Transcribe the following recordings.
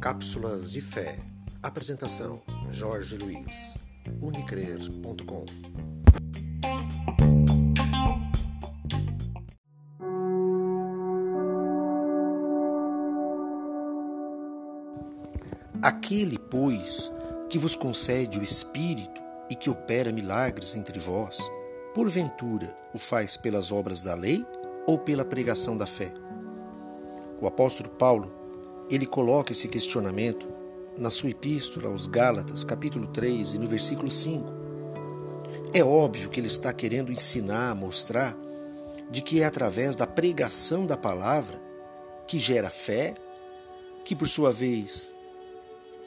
Cápsulas de Fé. Apresentação: Jorge Luiz. Unicrer.com. Aquele, pois, que vos concede o Espírito e que opera milagres entre vós, porventura o faz pelas obras da lei ou pela pregação da fé? O apóstolo Paulo, ele coloca esse questionamento na sua epístola aos Gálatas, capítulo 3, e no versículo 5. É óbvio que ele está querendo ensinar, mostrar de que é através da pregação da palavra que gera fé, que por sua vez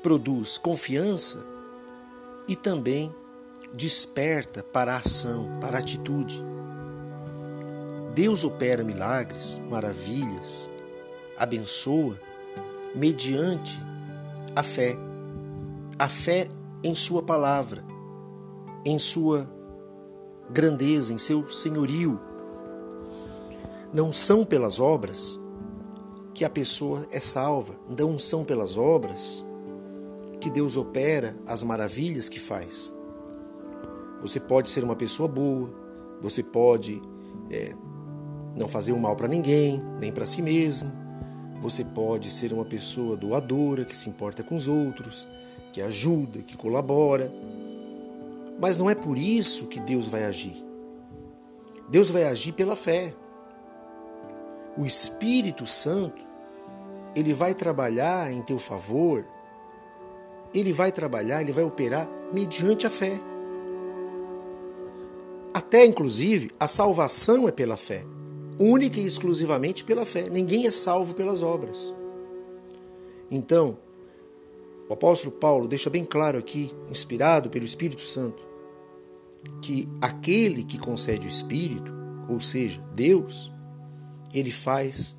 produz confiança e também desperta para a ação, para a atitude. Deus opera milagres, maravilhas, abençoa mediante a fé. A fé em Sua palavra, em Sua grandeza, em seu senhorio. Não são pelas obras que a pessoa é salva, não são pelas obras que Deus opera as maravilhas que faz. Você pode ser uma pessoa boa, você pode é, não fazer o mal para ninguém, nem para si mesmo. Você pode ser uma pessoa doadora, que se importa com os outros, que ajuda, que colabora. Mas não é por isso que Deus vai agir. Deus vai agir pela fé. O Espírito Santo, ele vai trabalhar em teu favor, ele vai trabalhar, ele vai operar mediante a fé. Até, inclusive, a salvação é pela fé, única e exclusivamente pela fé. Ninguém é salvo pelas obras. Então, o apóstolo Paulo deixa bem claro aqui, inspirado pelo Espírito Santo, que aquele que concede o Espírito, ou seja, Deus, ele faz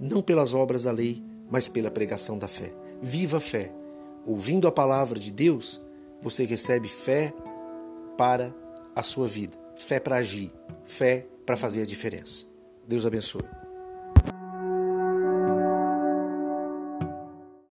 não pelas obras da lei, mas pela pregação da fé. Viva a fé. Ouvindo a palavra de Deus, você recebe fé para a sua vida, fé para agir, fé para fazer a diferença. Deus abençoe.